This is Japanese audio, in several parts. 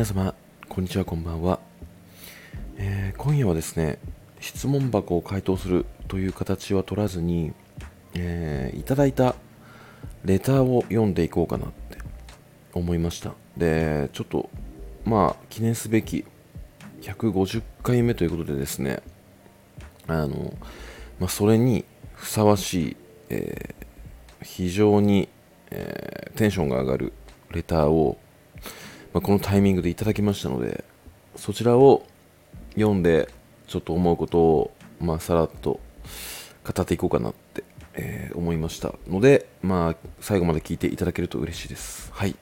皆様、こんにちは、こんばんは。えー今夜はですね、質問箱を回答するという形は取らずに、えーいただいたレターを読んでいこうかなって思いました。で、ちょっと、まあ、記念すべき150回目ということでですね、あの、まあ、それにふさわしい、えー非常に、えテンションが上がるレターを、まあ、このタイミングでいただきましたので、そちらを読んで、ちょっと思うことを、まあ、さらっと語っていこうかなって、えー思いましたので、まあ、最後まで聞いていただけると嬉しいです。はい。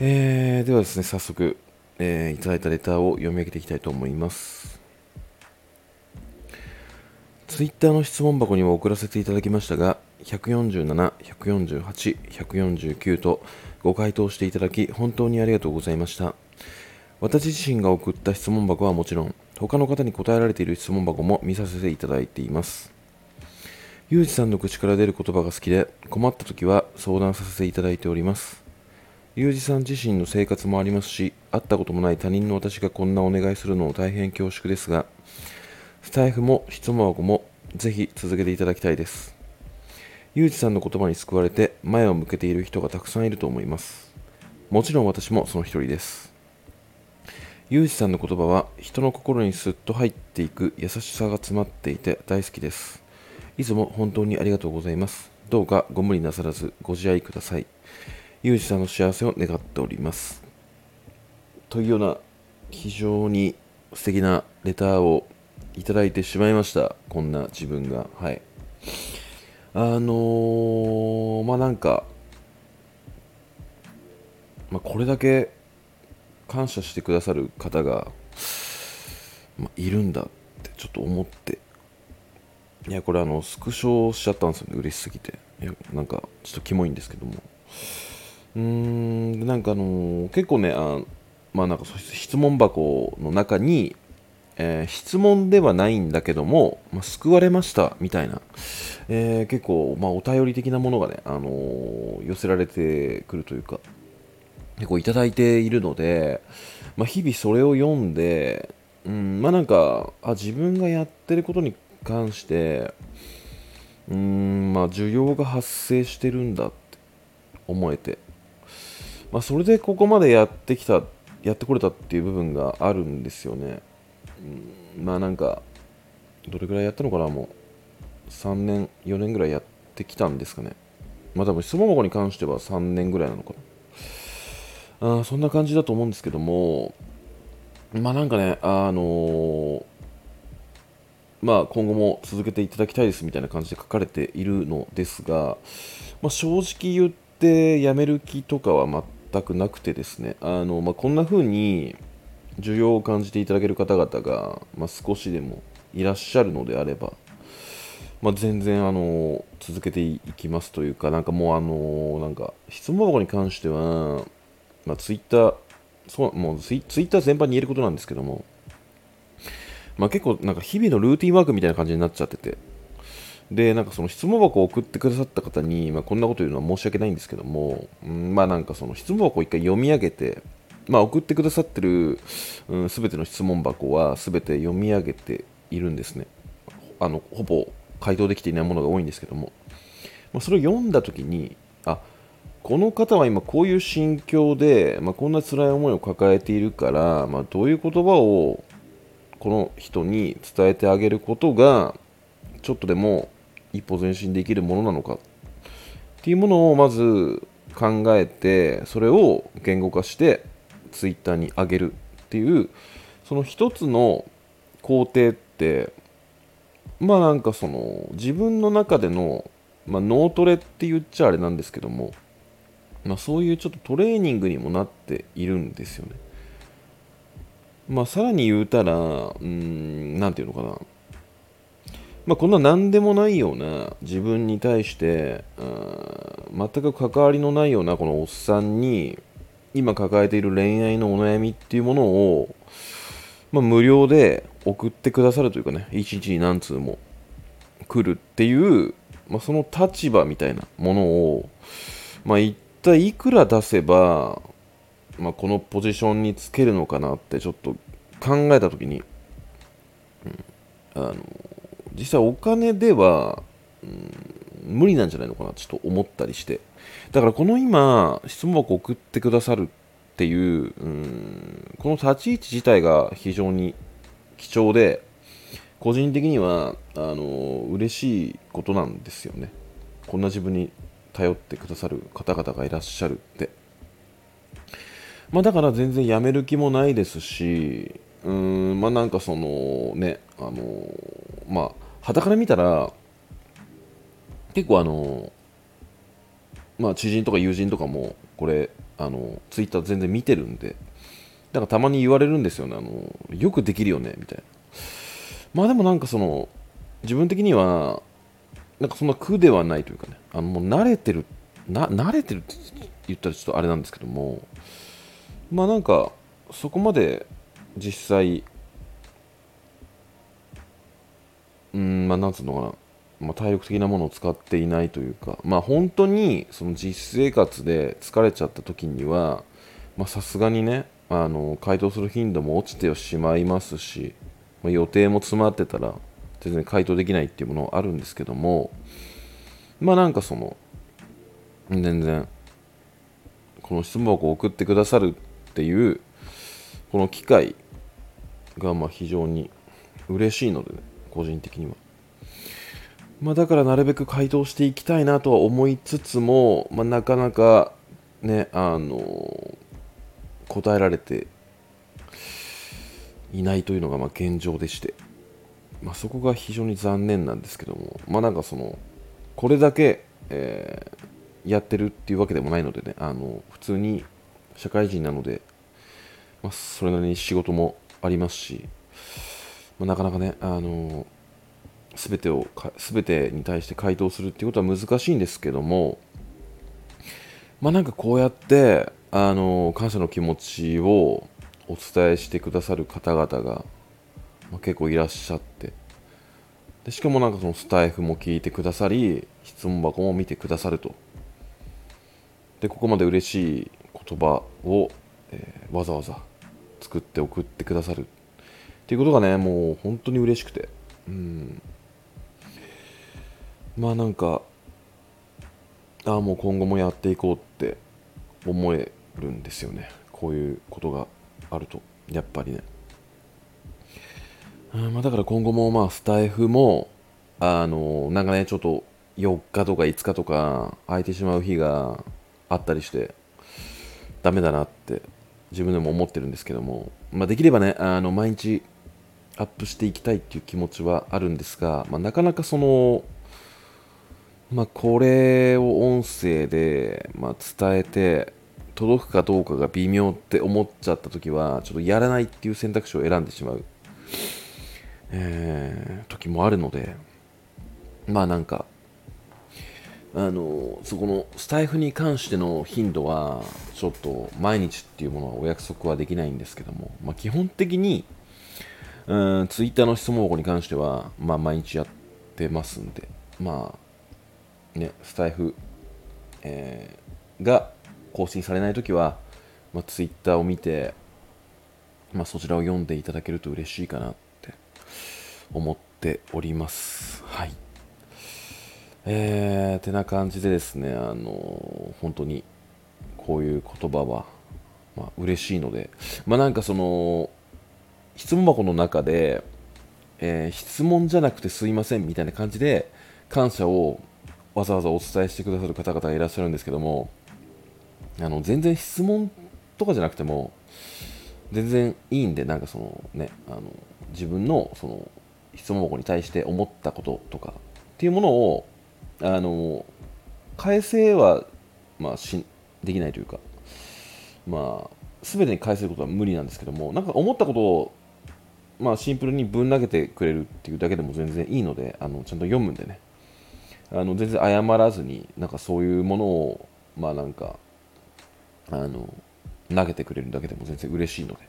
えーではですね、早速、えーいただいたレターを読み上げていきたいと思います。ツイッターの質問箱にも送らせていただきましたが、147、148、149とご回答していただき、本当にありがとうございました。私自身が送った質問箱はもちろん、他の方に答えられている質問箱も見させていただいています。ゆうじさんの口から出る言葉が好きで、困った時は相談させていただいております。ゆうじさん自身の生活もありますし、会ったこともない他人の私がこんなお願いするのを大変恐縮ですが、スタイフも質問箱もぜひ続けていただきたいです。ゆうじさんの言葉に救われて前を向けている人がたくさんいると思います。もちろん私もその一人です。ゆうじさんの言葉は人の心にスッと入っていく優しさが詰まっていて大好きです。いつも本当にありがとうございます。どうかご無理なさらずご自愛ください。ゆうじさんの幸せを願っております。というような非常に素敵なレターをいただいてしまいました。こんな自分が。はい。あのー、まあなんか、まあ、これだけ感謝してくださる方が、まあ、いるんだってちょっと思って、いや、これあの、スクショしちゃったんですよね、嬉しすぎて。いや、なんか、ちょっとキモいんですけども。うーん、でなんかあのー結構ね、あまあなんか質問箱の中に、えー質問ではないんだけども、まあ、救われましたみたいな、えー結構、まあ、お便り的なものがね、あのー寄せられてくるというか、結構いただいているので、まあ、日々それを読んで、うん、まあなんか、あ、自分がやってることに関して、うん、まあ需要が発生してるんだって思えて、まあそれでここまでやってきた、やってこれたっていう部分があるんですよね。まあなんか、どれぐらいやったのかな、もう。3年、4年ぐらいやってきたんですかね。まあ多分質問箱に関しては3年ぐらいなのかな。あそんな感じだと思うんですけども、まあなんかね、あのーまあ今後も続けていただきたいですみたいな感じで書かれているのですが、まあ、正直言ってやめる気とかは全くなくてですね、あのまあ、こんな風に需要を感じていただける方々が、まあ、少しでもいらっしゃるのであれば、まあ、全然あの続けていきますというか、なんかもうあのなんか質問箱に関しては、まあ、ツイッター、そうもうツイツイッター全般に言えることなんですけども、まあ、結構なんか日々のルーティンワークみたいな感じになっちゃってて、で、なんかその質問箱を送ってくださった方に、まあ、こんなこと言うのは申し訳ないんですけども、うんまあなんかその質問箱を一回読み上げて、まあ送ってくださってるすべ、うん、全ての質問箱は全て読み上げているんですね。あの、ほぼ回答できていないものが多いんですけども、まあ、それを読んだときに、あ、この方は今こういう心境で、まあ、こんな辛い思いを抱えているから、まあ、どういう言葉をこの人に伝えてあげることがちょっとでも一歩前進できるものなのかっていうものをまず考えてそれを言語化してツイッターに上げるっていうその一つの工程ってまあなんかその自分の中での、まあ、脳トレって言っちゃあれなんですけども、まあ、そういうちょっとトレーニングにもなっているんですよね。まあ、さらに言うたら、うん、なんていうのかな。まあ、こんな何でもないような自分に対して、全く関わりのないようなこのおっさんに、今抱えている恋愛のお悩みっていうものを、まあ、無料で送ってくださるというかね、一日に何通も来るっていう、まあ、その立場みたいなものを、まあ、一体いくら出せば、まあ、このポジションにつけるのかなってちょっと考えた時に、うん、あの実際お金では、うん、無理なんじゃないのかなちょっと思ったりして。だからこの今質問箱送ってくださるっていう、うん、この立ち位置自体が非常に貴重で個人的にはあの嬉しいことなんですよね。こんな自分に頼ってくださる方々がいらっしゃるって。まあだから全然やめる気もないですしうーんまあなんかそのねあのまあ肌から見たら結構あのまあ知人とか友人とかもこれあのツイッター全然見てるんでだからたまに言われるんですよね。あのよくできるよねみたいな。まあでもなんかその自分的にはなんかそんな苦ではないというかね。あのもう慣れてるな慣れてるって言ったらちょっとあれなんですけどもまあなんかそこまで実際うんまあなんつうのかな。まあ、体力的なものを使っていないというか、まあ、本当にその実生活で疲れちゃった時にはさすがにねあの回答する頻度も落ちてしまいますし、まあ、予定も詰まってたら全然回答できないっていうものはあるんですけどもまあなんかその全然この質問を送ってくださるっていうこの機会がまあ非常に嬉しいので、ね、個人的には。まあ、だからなるべく回答していきたいなとは思いつつも、まあ、なかなかね、あの答えられていないというのがま現状でして、まあ、そこが非常に残念なんですけども、まあ、なんかそのこれだけ、えー、やってるっていうわけでもないのでね。あの普通に社会人なので、まあ、それなりに仕事もありますし、まあ、なかなかねあの全てを全てに対して回答するっていうことは難しいんですけどもまあなんかこうやってあの感謝の気持ちをお伝えしてくださる方々が、ま、結構いらっしゃって。でしかもなんかそのスタイフも聞いてくださり質問箱も見てくださると。でここまで嬉しい言葉を、えー、わざわざ作って送ってくださるっていうことがねもう本当に嬉しくて。うん。まあなんかああもう今後もやっていこうって思えるんですよね。こういうことがあるとやっぱりね。あまあだから今後もまあスタイフもあのなんかねちょっと4日とか5日とか空いてしまう日があったりしてダメだなって自分でも思ってるんですけども、まあ、できればねあの毎日アップしていきたいっていう気持ちはあるんですが、まあ、なかなかそのまあ、これを音声で、まあ、伝えて届くかどうかが微妙って思っちゃった時はちょっとやらないっていう選択肢を選んでしまう、えー、時もあるのでまあなんかあのそこのスタイフに関しての頻度はちょっと毎日っていうものはお約束はできないんですけども、まあ、基本的にうんツイッターの質問箱に関しては、まあ、毎日やってますんでまあね、スタイフ、えー、が更新されないときは、まあ、ツイッターを見て、まあ、そちらを読んでいただけると嬉しいかなって思っております。はい。えー、てな感じでですね、あの本当にこういう言葉は、まあ、嬉しいので、まあ、なんかその、質問箱の中で、えー、質問じゃなくてすいませんみたいな感じで感謝をわざわざお伝えしてくださる方々がいらっしゃるんですけどもあの全然質問とかじゃなくても全然いいんでなんかそのねあの自分のその質問箱に対して思ったこととかっていうものをあの返せは、まあ、しできないというかまあ全てに返せることは無理なんですけどもなんか思ったことをまあ、シンプルにぶん投げてくれるっていうだけでも全然いいのであのちゃんと読むんでね。あの全然謝らずになんかそういうものをまあなんかあの投げてくれるだけでも全然嬉しいので、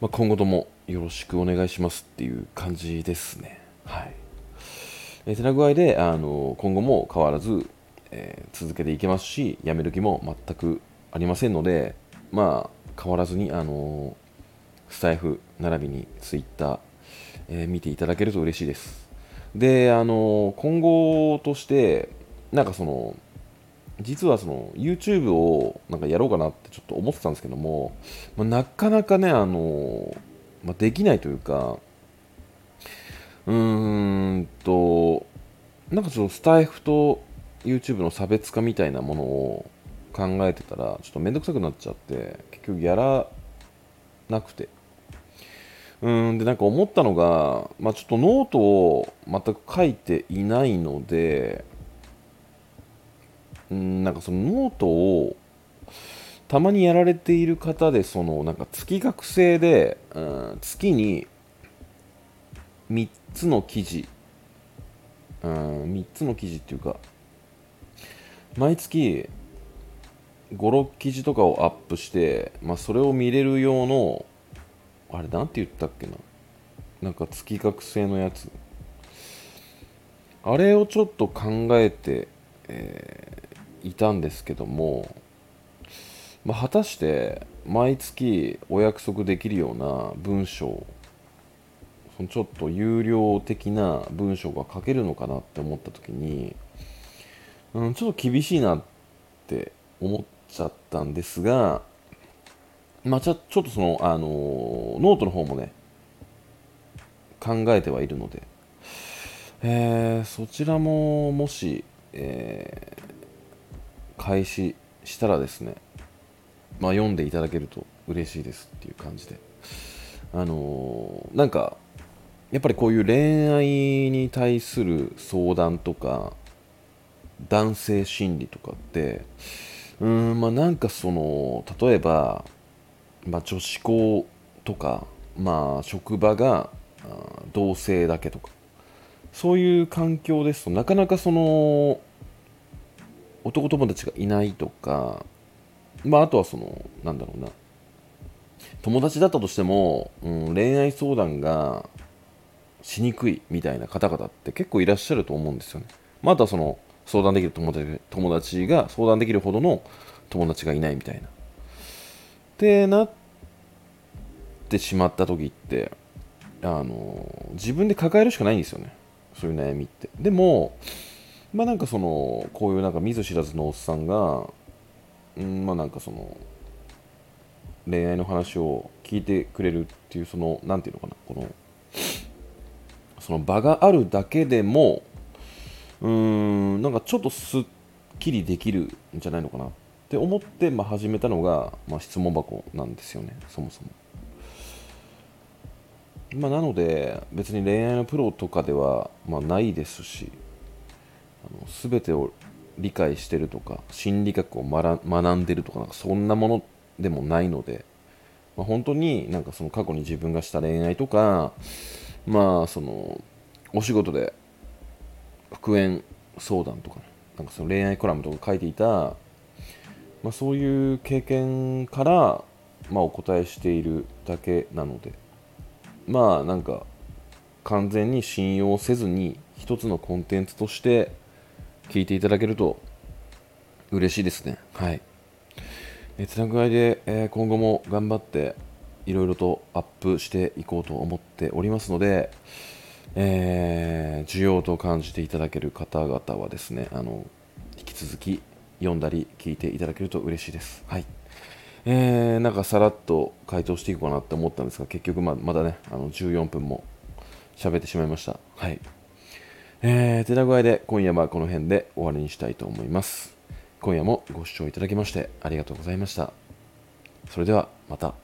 まあ、今後ともよろしくお願いしますっていう感じですね。はい。え、てな具合であの今後も変わらず、えー、続けていけますし、やめる気も全くありませんので、まあ変わらずにあのスタイフ並びにツイッター、えー、見ていただけると嬉しいですであの今後としてなんかその実はその YouTube をなんかやろうかなってちょっと思ってたんですけども、まあ、なかなかねあの、まあ、できないというかうーんとなんかそのスタエフと YouTube の差別化みたいなものを考えてたらちょっと面倒くさくなっちゃって結局やらなくて。うんでなんか思ったのが、まあ、ちょっとノートを全く書いていないのでうんなんかそのノートをたまにやられている方でそのなんか月額制で、うん、月に3つの記事、うん、3つの記事っていうか毎月56記事とかをアップして、まあ、それを見れる用のあれなんて言ったっけな？なんか月額制のやつ。あれをちょっと考えて、えー、いたんですけども、まあ、果たして毎月お約束できるような文章そのちょっと有料的な文章が書けるのかなって思った時に、うん、ちょっと厳しいなって思っちゃったんですが、まあ、ちょっとその、あのノートの方もね、考えてはいるので、えー、そちらももし、えー、開始したらですね、まあ、読んでいただけると嬉しいですっていう感じで、あのー、なんか、やっぱりこういう恋愛に対する相談とか、男性心理とかって、うんまあなんかその例えば、まあ、女子校とか、まあ、職場が同性だけとかそういう環境ですとなかなかその男友達がいないとか、まあ、あとはそのなんだろうな友達だったとしても、うん、恋愛相談がしにくいみたいな方々って結構いらっしゃると思うんですよね。またその相談できる友達友達が相談できるほどの友達がいないみたいな。ってなってしまった時ってあの自分で抱えるしかないんですよね。そういう悩みって。でもまあなんかそのこういうなんか見ず知らずのおっさんがうんまあなんかその恋愛の話を聞いてくれるっていうその何て言うのかな。このその場があるだけでもうーんなんかちょっとすっきりできるんじゃないのかな。っって思って、まあ、始めたのが、まあ、質問箱なんですよねそもそも、まあ、なので別に恋愛のプロとかでは、まあ、ないですしあの全てを理解してるとか心理学を学んでるとかなんかそんなものでもないので、まあ、本当になんかその過去に自分がした恋愛とかまあそのお仕事で復縁相談とか、なんかその恋愛コラムとか書いていた、まあ、そういう経験から、まあ、お答えしているだけなので。まあなんか完全に信用せずに一つのコンテンツとして聞いていただけると嬉しいですね。はい。えつなぐ合いで、えー、今後も頑張っていろいろとアップしていこうと思っておりますので、えー、需要と感じていただける方々はですねあの引き続き読んだり聞いていただけると嬉しいです。はいえー、なんかさらっと回答していこうかなって思ったんですが結局ままだねあの14分も喋ってしまいました。はいえー、てな具合で今夜はこの辺で終わりにしたいと思います。今夜もご視聴いただきましてありがとうございました。それではまた。